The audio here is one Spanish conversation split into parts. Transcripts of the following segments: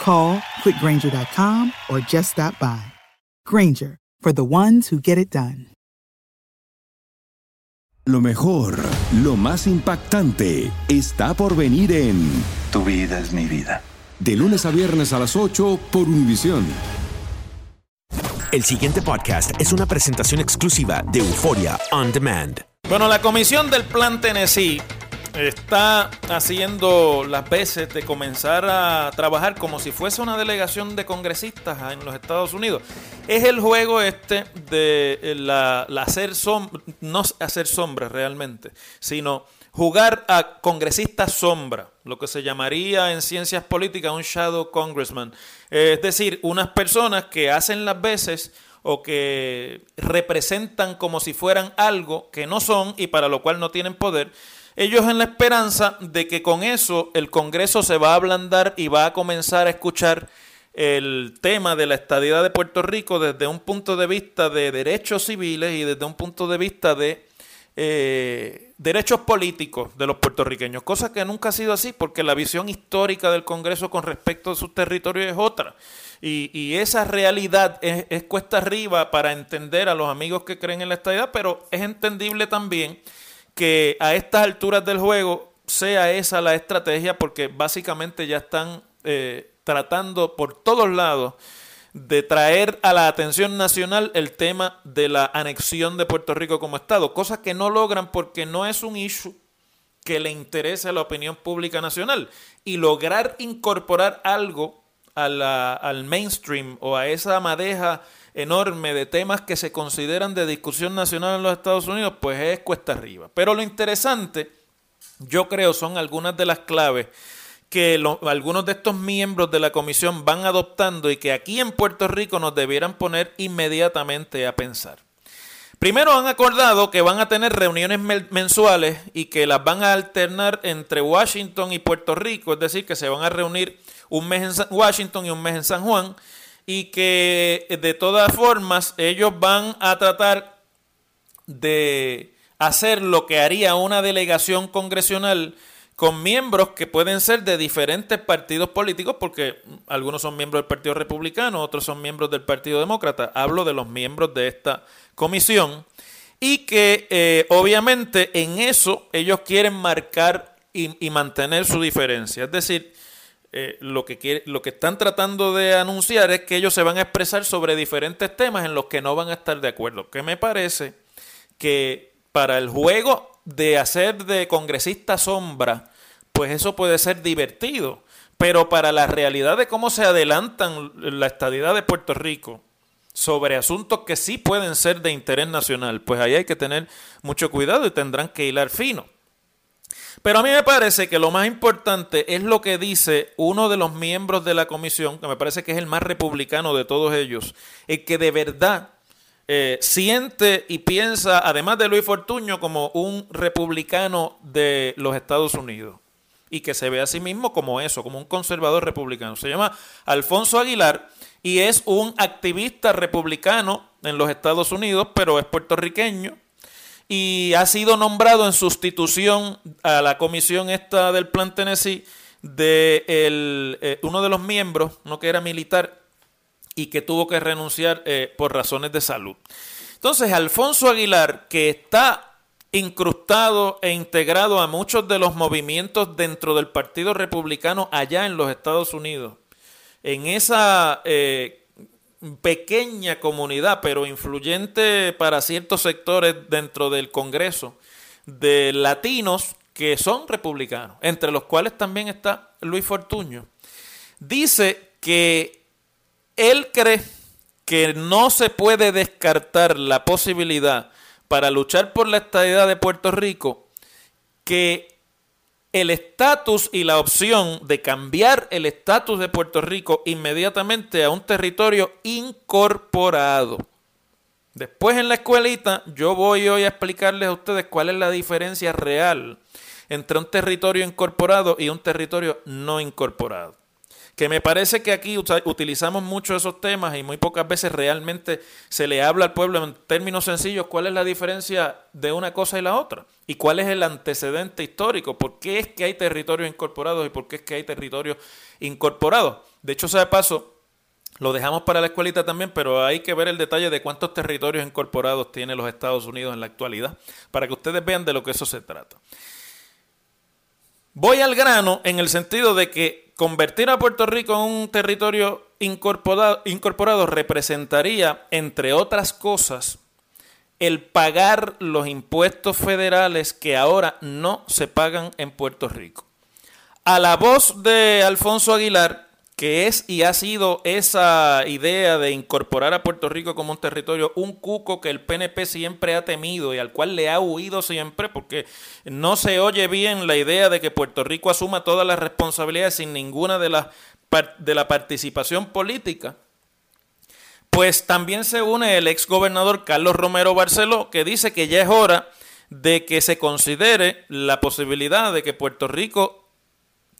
Call quickgranger.com or just stop by. Granger, for the ones who get it done. Lo mejor, lo más impactante, está por venir en Tu vida es mi vida. De lunes a viernes a las 8 por Univisión. El siguiente podcast es una presentación exclusiva de Euforia On Demand. Bueno, la comisión del Plan Tennessee está haciendo las veces de comenzar a trabajar como si fuese una delegación de congresistas en los Estados Unidos. Es el juego este de la, la hacer no hacer sombra realmente, sino jugar a congresista sombra, lo que se llamaría en ciencias políticas un shadow congressman. Es decir, unas personas que hacen las veces o que representan como si fueran algo que no son y para lo cual no tienen poder. Ellos en la esperanza de que con eso el Congreso se va a ablandar y va a comenzar a escuchar el tema de la estadidad de Puerto Rico desde un punto de vista de derechos civiles y desde un punto de vista de eh, derechos políticos de los puertorriqueños, cosa que nunca ha sido así porque la visión histórica del Congreso con respecto a sus territorios es otra. Y, y esa realidad es, es, cuesta arriba para entender a los amigos que creen en la estadidad, pero es entendible también que a estas alturas del juego sea esa la estrategia porque básicamente ya están eh, tratando por todos lados de traer a la atención nacional el tema de la anexión de Puerto Rico como Estado, cosa que no logran porque no es un issue que le interese a la opinión pública nacional. Y lograr incorporar algo al mainstream o a esa madeja enorme de temas que se consideran de discusión nacional en los Estados Unidos, pues es cuesta arriba. Pero lo interesante, yo creo, son algunas de las claves que algunos de estos miembros de la comisión van adoptando y que aquí en Puerto Rico nos debieran poner inmediatamente a pensar. Primero han acordado que van a tener reuniones mensuales y que las van a alternar entre Washington y Puerto Rico, es decir, que se van a reunir un mes en Washington y un mes en San Juan, y que de todas formas ellos van a tratar de hacer lo que haría una delegación congresional con miembros que pueden ser de diferentes partidos políticos, porque algunos son miembros del Partido Republicano, otros son miembros del Partido Demócrata. Hablo de los miembros de esta comisión. Y que eh, obviamente en eso ellos quieren marcar y, y mantener su diferencia. Es decir, eh, lo, que quiere, lo que están tratando de anunciar es que ellos se van a expresar sobre diferentes temas en los que no van a estar de acuerdo. Que me parece que para el juego de hacer de congresista sombra, pues eso puede ser divertido. Pero para la realidad de cómo se adelantan la estadidad de Puerto Rico sobre asuntos que sí pueden ser de interés nacional, pues ahí hay que tener mucho cuidado y tendrán que hilar fino. Pero a mí me parece que lo más importante es lo que dice uno de los miembros de la comisión, que me parece que es el más republicano de todos ellos, el que de verdad eh, siente y piensa, además de Luis Fortuño, como un republicano de los Estados Unidos y que se ve a sí mismo como eso, como un conservador republicano. Se llama Alfonso Aguilar y es un activista republicano en los Estados Unidos, pero es puertorriqueño y ha sido nombrado en sustitución a la comisión esta del Plan Tennessee de el, eh, uno de los miembros, uno que era militar y que tuvo que renunciar eh, por razones de salud. Entonces, Alfonso Aguilar, que está incrustado e integrado a muchos de los movimientos dentro del Partido Republicano allá en los Estados Unidos, en esa eh, pequeña comunidad, pero influyente para ciertos sectores dentro del Congreso, de latinos que son republicanos, entre los cuales también está Luis Fortuño. Dice que él cree que no se puede descartar la posibilidad para luchar por la estabilidad de Puerto Rico que el estatus y la opción de cambiar el estatus de Puerto Rico inmediatamente a un territorio incorporado. Después en la escuelita yo voy hoy a explicarles a ustedes cuál es la diferencia real entre un territorio incorporado y un territorio no incorporado. Que me parece que aquí utilizamos mucho esos temas y muy pocas veces realmente se le habla al pueblo en términos sencillos cuál es la diferencia de una cosa y la otra y cuál es el antecedente histórico, por qué es que hay territorios incorporados y por qué es que hay territorios incorporados. De hecho, sea de paso, lo dejamos para la escuelita también, pero hay que ver el detalle de cuántos territorios incorporados tiene los Estados Unidos en la actualidad, para que ustedes vean de lo que eso se trata. Voy al grano en el sentido de que convertir a Puerto Rico en un territorio incorporado, incorporado, representaría, entre otras cosas, el pagar los impuestos federales que ahora no se pagan en Puerto Rico. A la voz de Alfonso Aguilar, que es y ha sido esa idea de incorporar a Puerto Rico como un territorio, un cuco que el PNP siempre ha temido y al cual le ha huido siempre, porque no se oye bien la idea de que Puerto Rico asuma todas las responsabilidades sin ninguna de las de la participación política. Pues también se une el ex gobernador Carlos Romero Barceló, que dice que ya es hora de que se considere la posibilidad de que Puerto Rico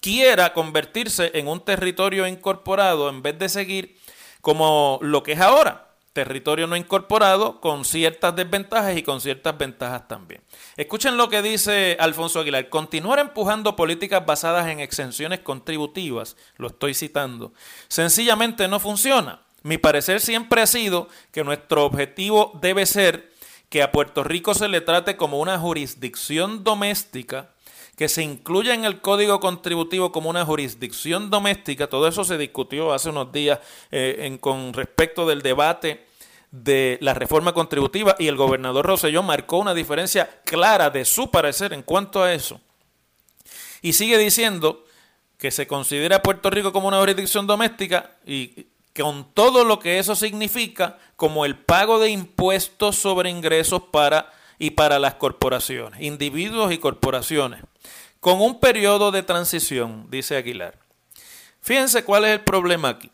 quiera convertirse en un territorio incorporado en vez de seguir como lo que es ahora, territorio no incorporado con ciertas desventajas y con ciertas ventajas también. Escuchen lo que dice Alfonso Aguilar. Continuar empujando políticas basadas en exenciones contributivas, lo estoy citando, sencillamente no funciona. Mi parecer siempre ha sido que nuestro objetivo debe ser que a Puerto Rico se le trate como una jurisdicción doméstica que se incluya en el Código Contributivo como una jurisdicción doméstica, todo eso se discutió hace unos días eh, con respecto del debate de la reforma contributiva y el gobernador Roselló marcó una diferencia clara de su parecer en cuanto a eso. Y sigue diciendo que se considera Puerto Rico como una jurisdicción doméstica y con todo lo que eso significa como el pago de impuestos sobre ingresos para y para las corporaciones, individuos y corporaciones con un periodo de transición, dice Aguilar. Fíjense cuál es el problema aquí.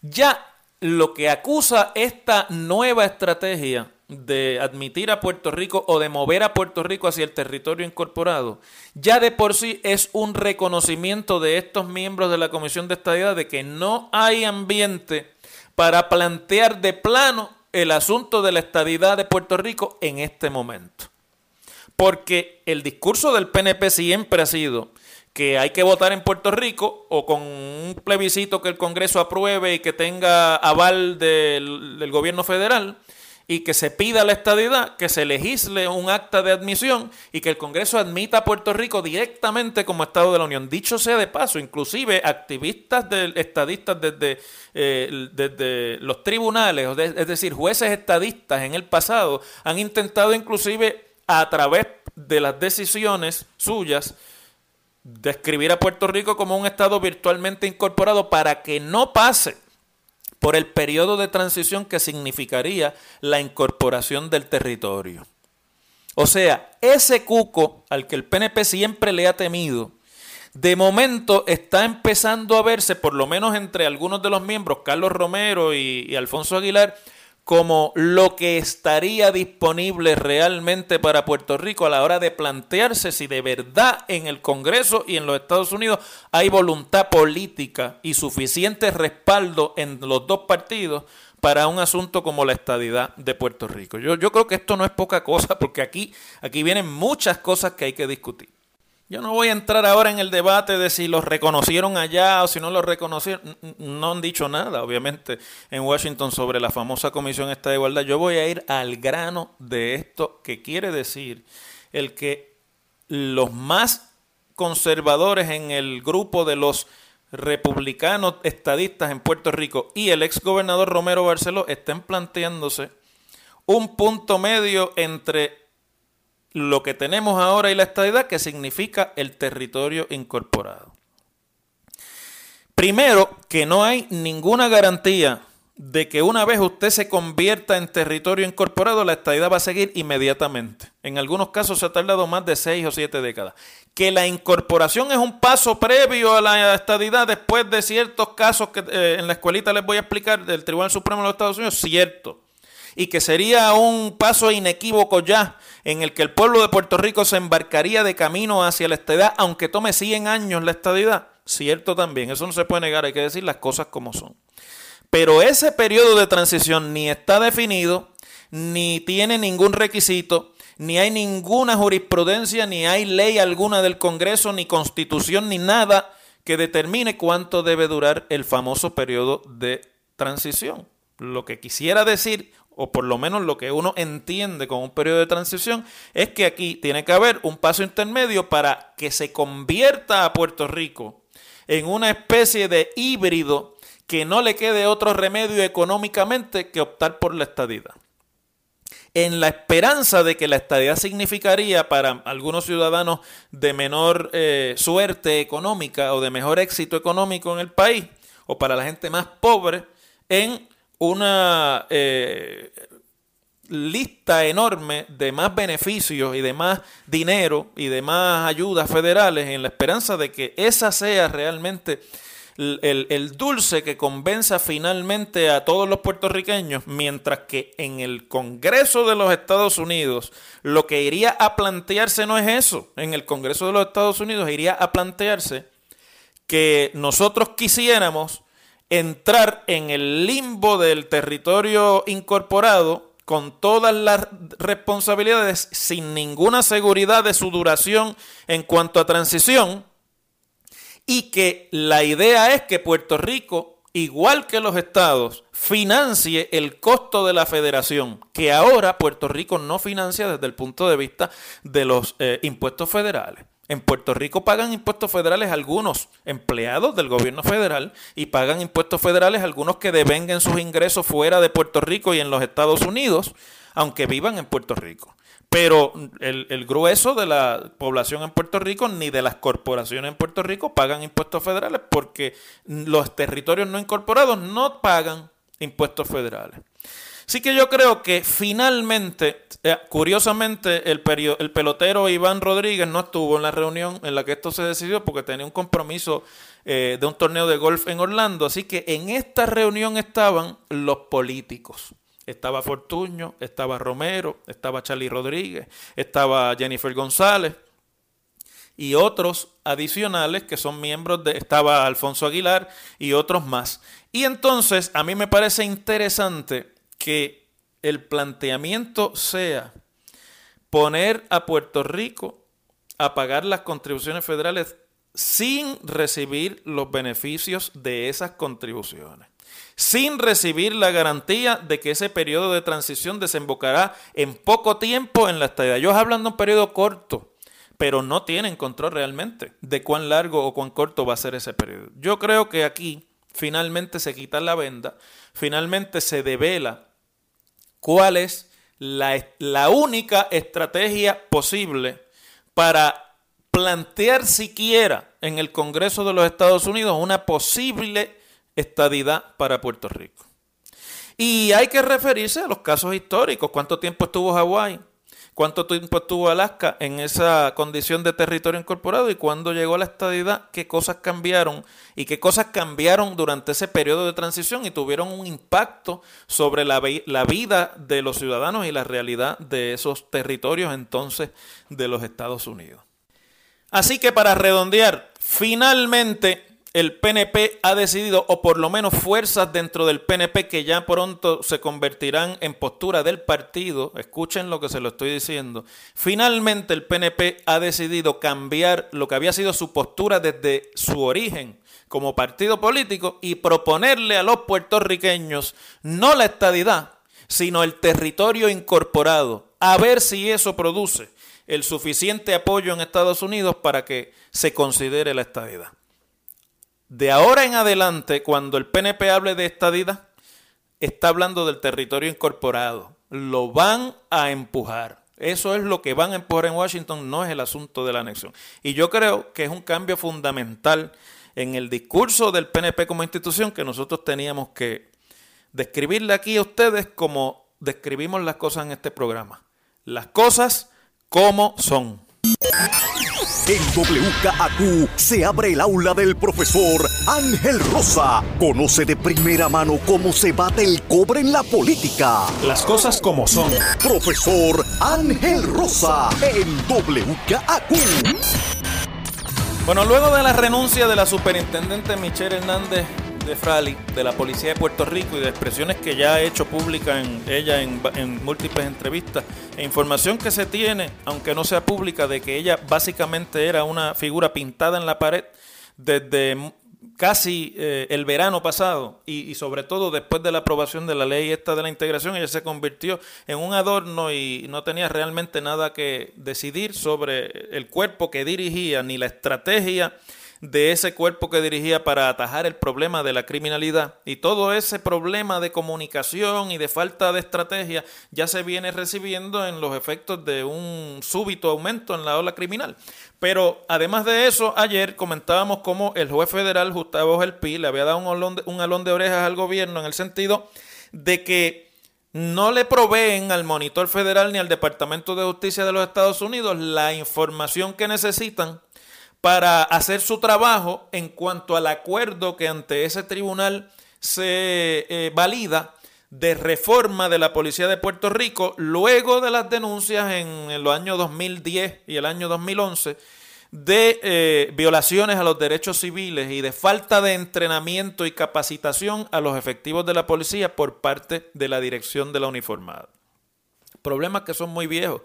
Ya lo que acusa esta nueva estrategia de admitir a Puerto Rico o de mover a Puerto Rico hacia el territorio incorporado, ya de por sí es un reconocimiento de estos miembros de la Comisión de Estadidad de que no hay ambiente para plantear de plano el asunto de la estadidad de Puerto Rico en este momento. Porque el discurso del PNP siempre ha sido que hay que votar en Puerto Rico o con un plebiscito que el Congreso apruebe y que tenga aval del, gobierno federal y que se pida la estadidad, que se legisle un acta de admisión y que el Congreso admita a Puerto Rico directamente como Estado de la Unión. Dicho sea de paso, inclusive activistas estadistas desde, eh, desde los tribunales, es decir, jueces estadistas en el pasado, han intentado inclusive a través de las decisiones suyas, describir a Puerto Rico como un Estado virtualmente incorporado para que no pase por el periodo de transición que significaría la incorporación del territorio. O sea, ese cuco al que el PNP siempre le ha temido, de momento está empezando a verse, por lo menos entre algunos de los miembros, Carlos Romero y, y Alfonso Aguilar, como lo que estaría disponible realmente para Puerto Rico a la hora de plantearse si de verdad en el Congreso y en los Estados Unidos hay voluntad política y suficiente respaldo en los dos partidos para un asunto como la estadidad de Puerto Rico. Yo, yo creo que esto no es poca cosa porque aquí, aquí vienen muchas cosas que hay que discutir. Yo no voy a entrar ahora en el debate de si los reconocieron allá o si no los reconocieron. No han dicho nada, obviamente, en Washington sobre la famosa Comisión Esta de Igualdad. Yo voy a ir al grano de esto que quiere decir el que los más conservadores en el grupo de los republicanos estadistas en Puerto Rico y el ex gobernador Romero Barceló estén planteándose un punto medio entre lo que tenemos ahora y la estadidad, que significa el territorio incorporado. Primero, que no hay ninguna garantía de que una vez usted se convierta en territorio incorporado, la estadidad va a seguir inmediatamente. En algunos casos se ha tardado más de seis o siete décadas. Que la incorporación es un paso previo a la estadidad después de ciertos casos que eh, en la escuelita les voy a explicar del Tribunal Supremo de los Estados Unidos, cierto. Y que sería un paso inequívoco ya en el que el pueblo de Puerto Rico se embarcaría de camino hacia la estadidad, aunque tome 100 años la estadidad. Cierto también, eso no se puede negar, hay que decir las cosas como son. Pero ese periodo de transición ni está definido, ni tiene ningún requisito, ni hay ninguna jurisprudencia, ni hay ley alguna del Congreso, ni constitución, ni nada que determine cuánto debe durar el famoso periodo de transición. Lo que quisiera decir o por lo menos lo que uno entiende con un periodo de transición, es que aquí tiene que haber un paso intermedio para que se convierta a Puerto Rico en una especie de híbrido que no le quede otro remedio económicamente que optar por la estadidad. En la esperanza de que la estadidad significaría para algunos ciudadanos de menor eh, suerte económica o de mejor éxito económico en el país, o para la gente más pobre, en una eh, lista enorme de más beneficios y de más dinero y de más ayudas federales en la esperanza de que esa sea realmente el, el, dulce que convenza finalmente a todos los puertorriqueños, mientras que en el Congreso de los Estados Unidos lo que iría a plantearse no es eso, en el Congreso de los Estados Unidos iría a plantearse que nosotros quisiéramos entrar en el limbo del territorio incorporado con todas las responsabilidades sin ninguna seguridad de su duración en cuanto a transición y que la idea es que Puerto Rico, igual que los estados, financie el costo de la federación, que ahora Puerto Rico no financia desde el punto de vista de los eh, impuestos federales. En Puerto Rico pagan impuestos federales algunos empleados del gobierno federal y pagan impuestos federales algunos que devenguen sus ingresos fuera de Puerto Rico y en los Estados Unidos, aunque vivan en Puerto Rico. Pero el, grueso de la población en Puerto Rico ni de las corporaciones en Puerto Rico pagan impuestos federales porque los territorios no incorporados no pagan impuestos federales. Así que yo creo que finalmente, eh, curiosamente, el, el pelotero Iván Rodríguez no estuvo en la reunión en la que esto se decidió porque tenía un compromiso eh, de un torneo de golf en Orlando. Así que en esta reunión estaban los políticos. Estaba Fortuño, estaba Romero, estaba Charlie Rodríguez, estaba Jennifer González y otros adicionales que son miembros de, estaba Alfonso Aguilar y otros más. Y entonces a mí me parece interesante que el planteamiento sea poner a Puerto Rico a pagar las contribuciones federales sin recibir los beneficios de esas contribuciones, sin recibir la garantía de que ese periodo de transición desembocará en poco tiempo en la estadía. Ellos hablan de un periodo corto, pero no tienen control realmente de cuán largo o cuán corto va a ser ese periodo. Yo creo que aquí finalmente se quita la venda, finalmente se devela cuál es la, única estrategia posible para plantear siquiera en el Congreso de los Estados Unidos una posible estadidad para Puerto Rico. Y hay que referirse a los casos históricos. ¿Cuánto tiempo estuvo Hawái? Cuánto tiempo estuvo Alaska en esa condición de territorio incorporado y cuándo llegó la estadidad, qué cosas cambiaron y qué cosas cambiaron durante ese periodo de transición y tuvieron un impacto sobre la, la vida de los ciudadanos y la realidad de esos territorios entonces de los Estados Unidos. Así que para redondear, finalmente el PNP ha decidido, o por lo menos fuerzas dentro del PNP que ya pronto se convertirán en postura del partido, escuchen lo que se lo estoy diciendo, finalmente el PNP ha decidido cambiar lo que había sido su postura desde su origen como partido político y proponerle a los puertorriqueños no la estadidad, sino el territorio incorporado, a ver si eso produce el suficiente apoyo en Estados Unidos para que se considere la estadidad. De ahora en adelante, cuando el PNP hable de estadidad, está hablando del territorio incorporado. Lo van a empujar. Eso es lo que van a empujar en Washington, no es el asunto de la anexión. Y yo creo que es un cambio fundamental en el discurso del PNP como institución que nosotros teníamos que describirle aquí a ustedes como describimos las cosas en este programa. Las cosas como son. En WKAQ se abre el aula del profesor Ángel Rosa. Conoce de primera mano cómo se bate el cobre en la política. Las cosas como son. Profesor Ángel Rosa en WKAQ. Bueno, luego de la renuncia de la superintendente Michelle Hernández de Frali, de la Policía de Puerto Rico y de expresiones que ya ha hecho pública en ella en, múltiples entrevistas e información que se tiene, aunque no sea pública, de que ella básicamente era una figura pintada en la pared desde casi eh, el verano pasado y, sobre todo después de la aprobación de la ley esta de la integración, ella se convirtió en un adorno y no tenía realmente nada que decidir sobre el cuerpo que dirigía ni la estrategia de ese cuerpo que dirigía para atajar el problema de la criminalidad. Y todo ese problema de comunicación y de falta de estrategia ya se viene recibiendo en los efectos de un súbito aumento en la ola criminal. Pero además de eso, ayer comentábamos cómo el juez federal Gustavo Gelpi le había dado un alón, de, un alón de orejas al gobierno en el sentido de que no le proveen al monitor federal ni al Departamento de Justicia de los Estados Unidos la información que necesitan para hacer su trabajo en cuanto al acuerdo que ante ese tribunal se eh, valida de reforma de la Policía de Puerto Rico luego de las denuncias en, los años 2010 y el año 2011 de eh, violaciones a los derechos civiles y de falta de entrenamiento y capacitación a los efectivos de la policía por parte de la dirección de la uniformada. Problemas que son muy viejos.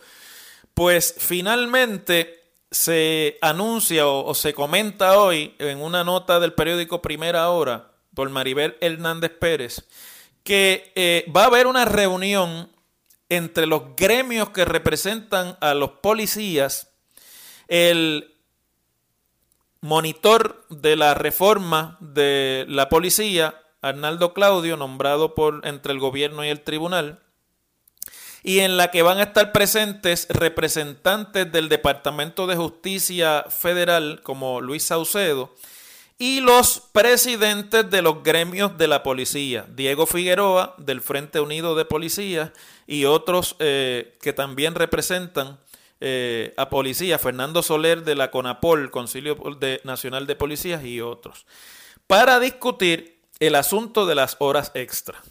Pues finalmente se anuncia o, se comenta hoy en una nota del periódico Primera Hora por Maribel Hernández Pérez que eh, va a haber una reunión entre los gremios que representan a los policías, el monitor de la reforma de la policía, Arnaldo Claudio, nombrado por entre el gobierno y el tribunal, y en la que van a estar presentes representantes del Departamento de Justicia Federal como Luis Saucedo y los presidentes de los gremios de la policía, Diego Figueroa del Frente Unido de Policía y otros eh, que también representan eh, a policía, Fernando Soler de la CONAPOL, Concilio Nacional de Policías y otros, para discutir el asunto de las horas extra.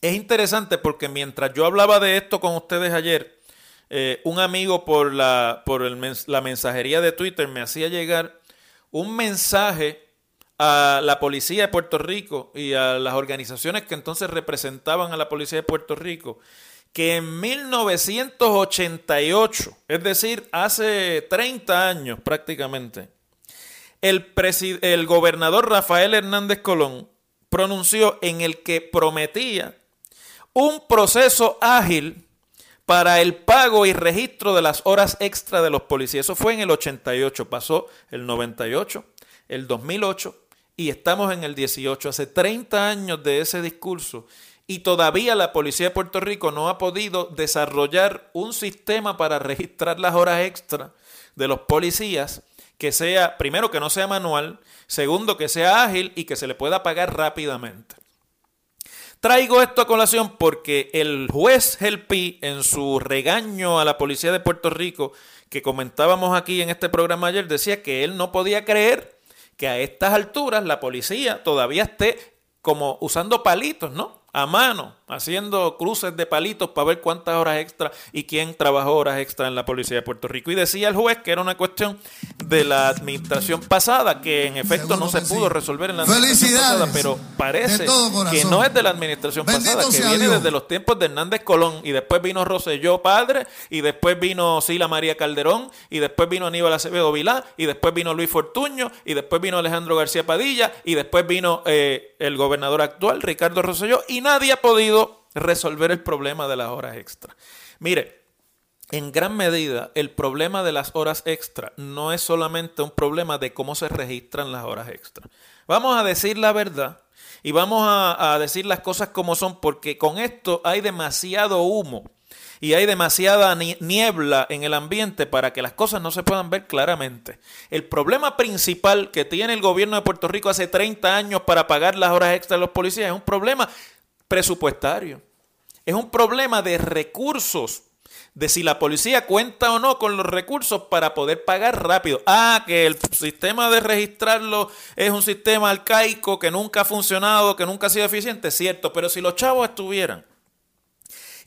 Es interesante porque mientras yo hablaba de esto con ustedes ayer, eh, un amigo por, la, por la mensajería de Twitter me hacía llegar un mensaje a la policía de Puerto Rico y a las organizaciones que entonces representaban a la policía de Puerto Rico, que en 1988, es decir, hace 30 años prácticamente, el, el gobernador Rafael Hernández Colón pronunció en el que prometía un proceso ágil para el pago y registro de las horas extra de los policías. Eso fue en el 88, pasó el 98, el 2008 y estamos en el 18. Hace 30 años de ese discurso y todavía la Policía de Puerto Rico no ha podido desarrollar un sistema para registrar las horas extra de los policías que sea, primero, que no sea manual, segundo, que sea ágil y que se le pueda pagar rápidamente. Traigo esto a colación porque el juez Helpi, en su regaño a la policía de Puerto Rico, que comentábamos aquí en este programa ayer, decía que él no podía creer que a estas alturas la policía todavía esté como usando palitos, ¿no? a mano, haciendo cruces de palitos para ver cuántas horas extra y quién trabajó horas extra en la policía de Puerto Rico. Y decía el juez que era una cuestión de la administración pasada, que en efecto no se pudo resolver en la administración pasada, pero parece que no es de la administración pasada, que viene desde los tiempos de Hernández Colón, y después vino Roselló padre, y después vino Sila María Calderón, y después vino Aníbal Acevedo Vilá, y después vino Luis Fortuño, y después vino Alejandro García Padilla, y después vino eh, el gobernador actual, Ricardo Rosselló, y nadie ha podido resolver el problema de las horas extra. Mire, en gran medida el problema de las horas extra no es solamente un problema de cómo se registran las horas extra. Vamos a decir la verdad y vamos a, decir las cosas como son porque con esto hay demasiado humo y hay demasiada niebla en el ambiente para que las cosas no se puedan ver claramente. El problema principal que tiene el gobierno de Puerto Rico hace 30 años para pagar las horas extra de los policías es un problema presupuestario. Es un problema de recursos, de si la policía cuenta o no con los recursos para poder pagar rápido. Ah, que el sistema de registrarlo es un sistema arcaico que nunca ha funcionado, que nunca ha sido eficiente, cierto, pero si los chavos estuvieran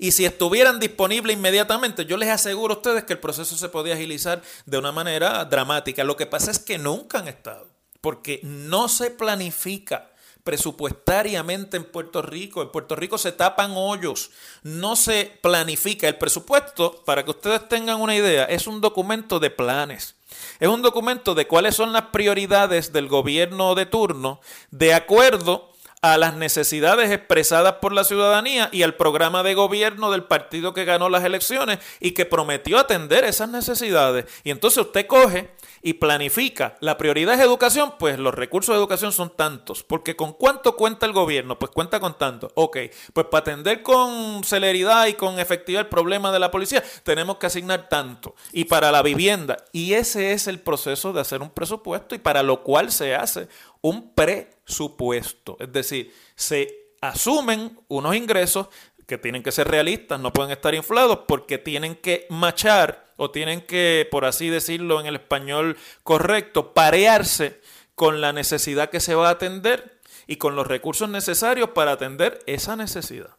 y si estuvieran disponibles inmediatamente, yo les aseguro a ustedes que el proceso se podía agilizar de una manera dramática. Lo que pasa es que nunca han estado, porque no se planifica presupuestariamente en Puerto Rico. En Puerto Rico se tapan hoyos, no se planifica. El presupuesto, para que ustedes tengan una idea, es un documento de planes. Es un documento de cuáles son las prioridades del gobierno de turno de acuerdo a las necesidades expresadas por la ciudadanía y al programa de gobierno del partido que ganó las elecciones y que prometió atender esas necesidades. Y entonces usted coge y planifica. La prioridad es educación, pues los recursos de educación son tantos. Porque ¿con cuánto cuenta el gobierno? Pues cuenta con tanto. Ok, pues para atender con celeridad y con efectividad el problema de la policía, tenemos que asignar tanto. Y para la vivienda. Y ese es el proceso de hacer un presupuesto y para lo cual se hace un presupuesto. Es decir, se asumen unos ingresos que tienen que ser realistas, no pueden estar inflados porque tienen que machar o tienen que, por así decirlo en el español correcto, parearse con la necesidad que se va a atender y con los recursos necesarios para atender esa necesidad.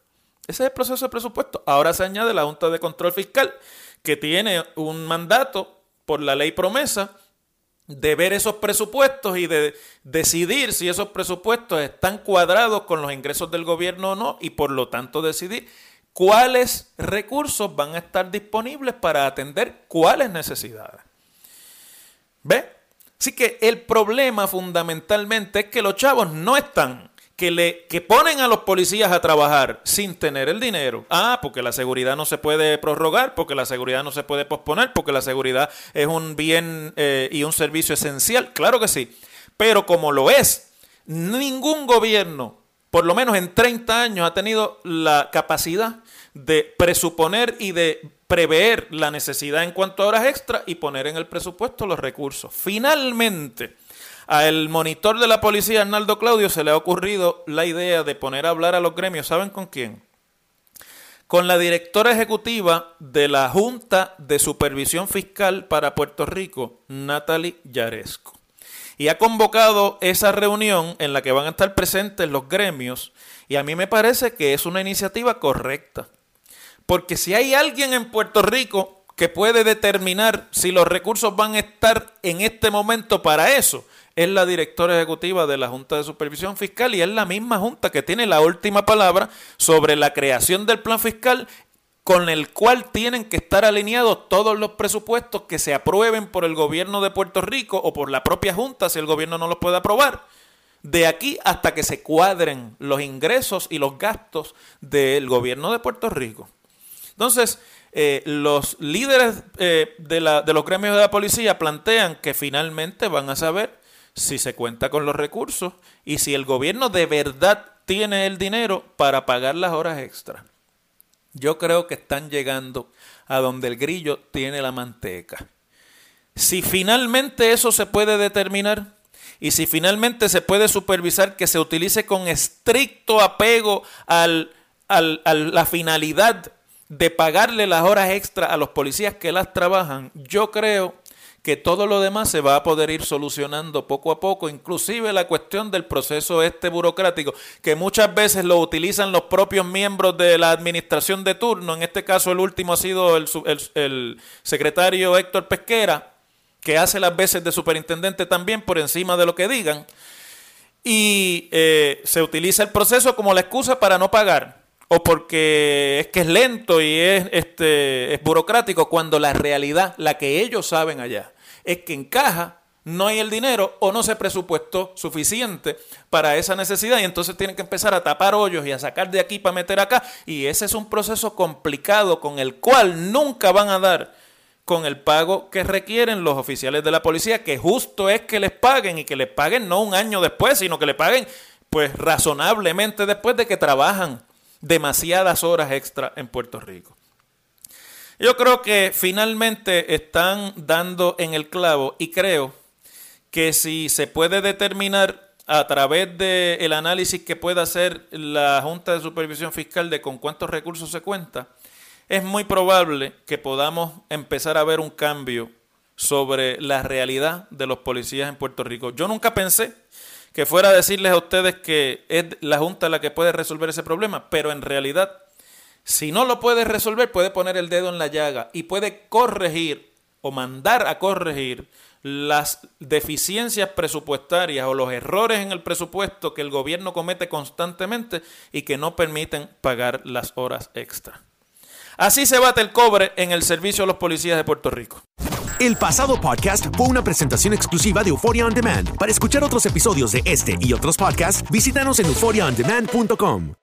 Ese es el proceso de presupuesto. Ahora se añade la Junta de Control Fiscal, que tiene un mandato por la ley promesa de ver esos presupuestos y de decidir si esos presupuestos están cuadrados con los ingresos del gobierno o no y por lo tanto decidir cuáles recursos van a estar disponibles para atender cuáles necesidades. ¿Ve? Así que el problema fundamentalmente es que los chavos no están que, le, que ponen a los policías a trabajar sin tener el dinero. Ah, porque la seguridad no se puede prorrogar, porque la seguridad no se puede posponer, porque la seguridad es un bien eh, y un servicio esencial. Claro que sí. Pero como lo es, ningún gobierno, por lo menos en 30 años, ha tenido la capacidad de presuponer y de prever la necesidad en cuanto a horas extra y poner en el presupuesto los recursos. Finalmente, al monitor de la policía, Arnaldo Claudio, se le ha ocurrido la idea de poner a hablar a los gremios. ¿Saben con quién? Con la directora ejecutiva de la Junta de Supervisión Fiscal para Puerto Rico, Natalie Yaresco. Y ha convocado esa reunión en la que van a estar presentes los gremios. Y a mí me parece que es una iniciativa correcta. Porque si hay alguien en Puerto Rico que puede determinar si los recursos van a estar en este momento para eso, es la directora ejecutiva de la Junta de Supervisión Fiscal y es la misma Junta que tiene la última palabra sobre la creación del plan fiscal con el cual tienen que estar alineados todos los presupuestos que se aprueben por el gobierno de Puerto Rico o por la propia Junta si el gobierno no los puede aprobar. De aquí hasta que se cuadren los ingresos y los gastos del gobierno de Puerto Rico. Entonces, eh, los líderes eh, de, la, de los gremios de la policía plantean que finalmente van a saber si se cuenta con los recursos y si el gobierno de verdad tiene el dinero para pagar las horas extra. Yo creo que están llegando a donde el grillo tiene la manteca. Si finalmente eso se puede determinar y si finalmente se puede supervisar que se utilice con estricto apego al, al, a la finalidad de pagarle las horas extra a los policías que las trabajan, yo creo que todo lo demás se va a poder ir solucionando poco a poco, inclusive la cuestión del proceso este burocrático, que muchas veces lo utilizan los propios miembros de la administración de turno, en este caso el último ha sido el, secretario Héctor Pesquera, que hace las veces de superintendente también por encima de lo que digan, y eh, se utiliza el proceso como la excusa para no pagar o porque es que es lento y es, este, es burocrático, cuando la realidad, la que ellos saben allá, es que en caja no hay el dinero o no se presupuestó suficiente para esa necesidad y entonces tienen que empezar a tapar hoyos y a sacar de aquí para meter acá y ese es un proceso complicado con el cual nunca van a dar con el pago que requieren los oficiales de la policía, que justo es que les paguen y que les paguen no un año después, sino que le paguen pues razonablemente después de que trabajan demasiadas horas extra en Puerto Rico. Yo creo que finalmente están dando en el clavo y creo que si se puede determinar a través del análisis que pueda hacer la Junta de Supervisión Fiscal de con cuántos recursos se cuenta, es muy probable que podamos empezar a ver un cambio sobre la realidad de los policías en Puerto Rico. Yo nunca pensé que fuera a decirles a ustedes que es la Junta la que puede resolver ese problema, pero en realidad, si no lo puede resolver, puede poner el dedo en la llaga y puede corregir o mandar a corregir las deficiencias presupuestarias o los errores en el presupuesto que el gobierno comete constantemente y que no permiten pagar las horas extra. Así se bate el cobre en el servicio a los policías de Puerto Rico. El pasado podcast fue una presentación exclusiva de Euphoria On Demand. Para escuchar otros episodios de este y otros podcasts, visítanos en euphoriaondemand.com.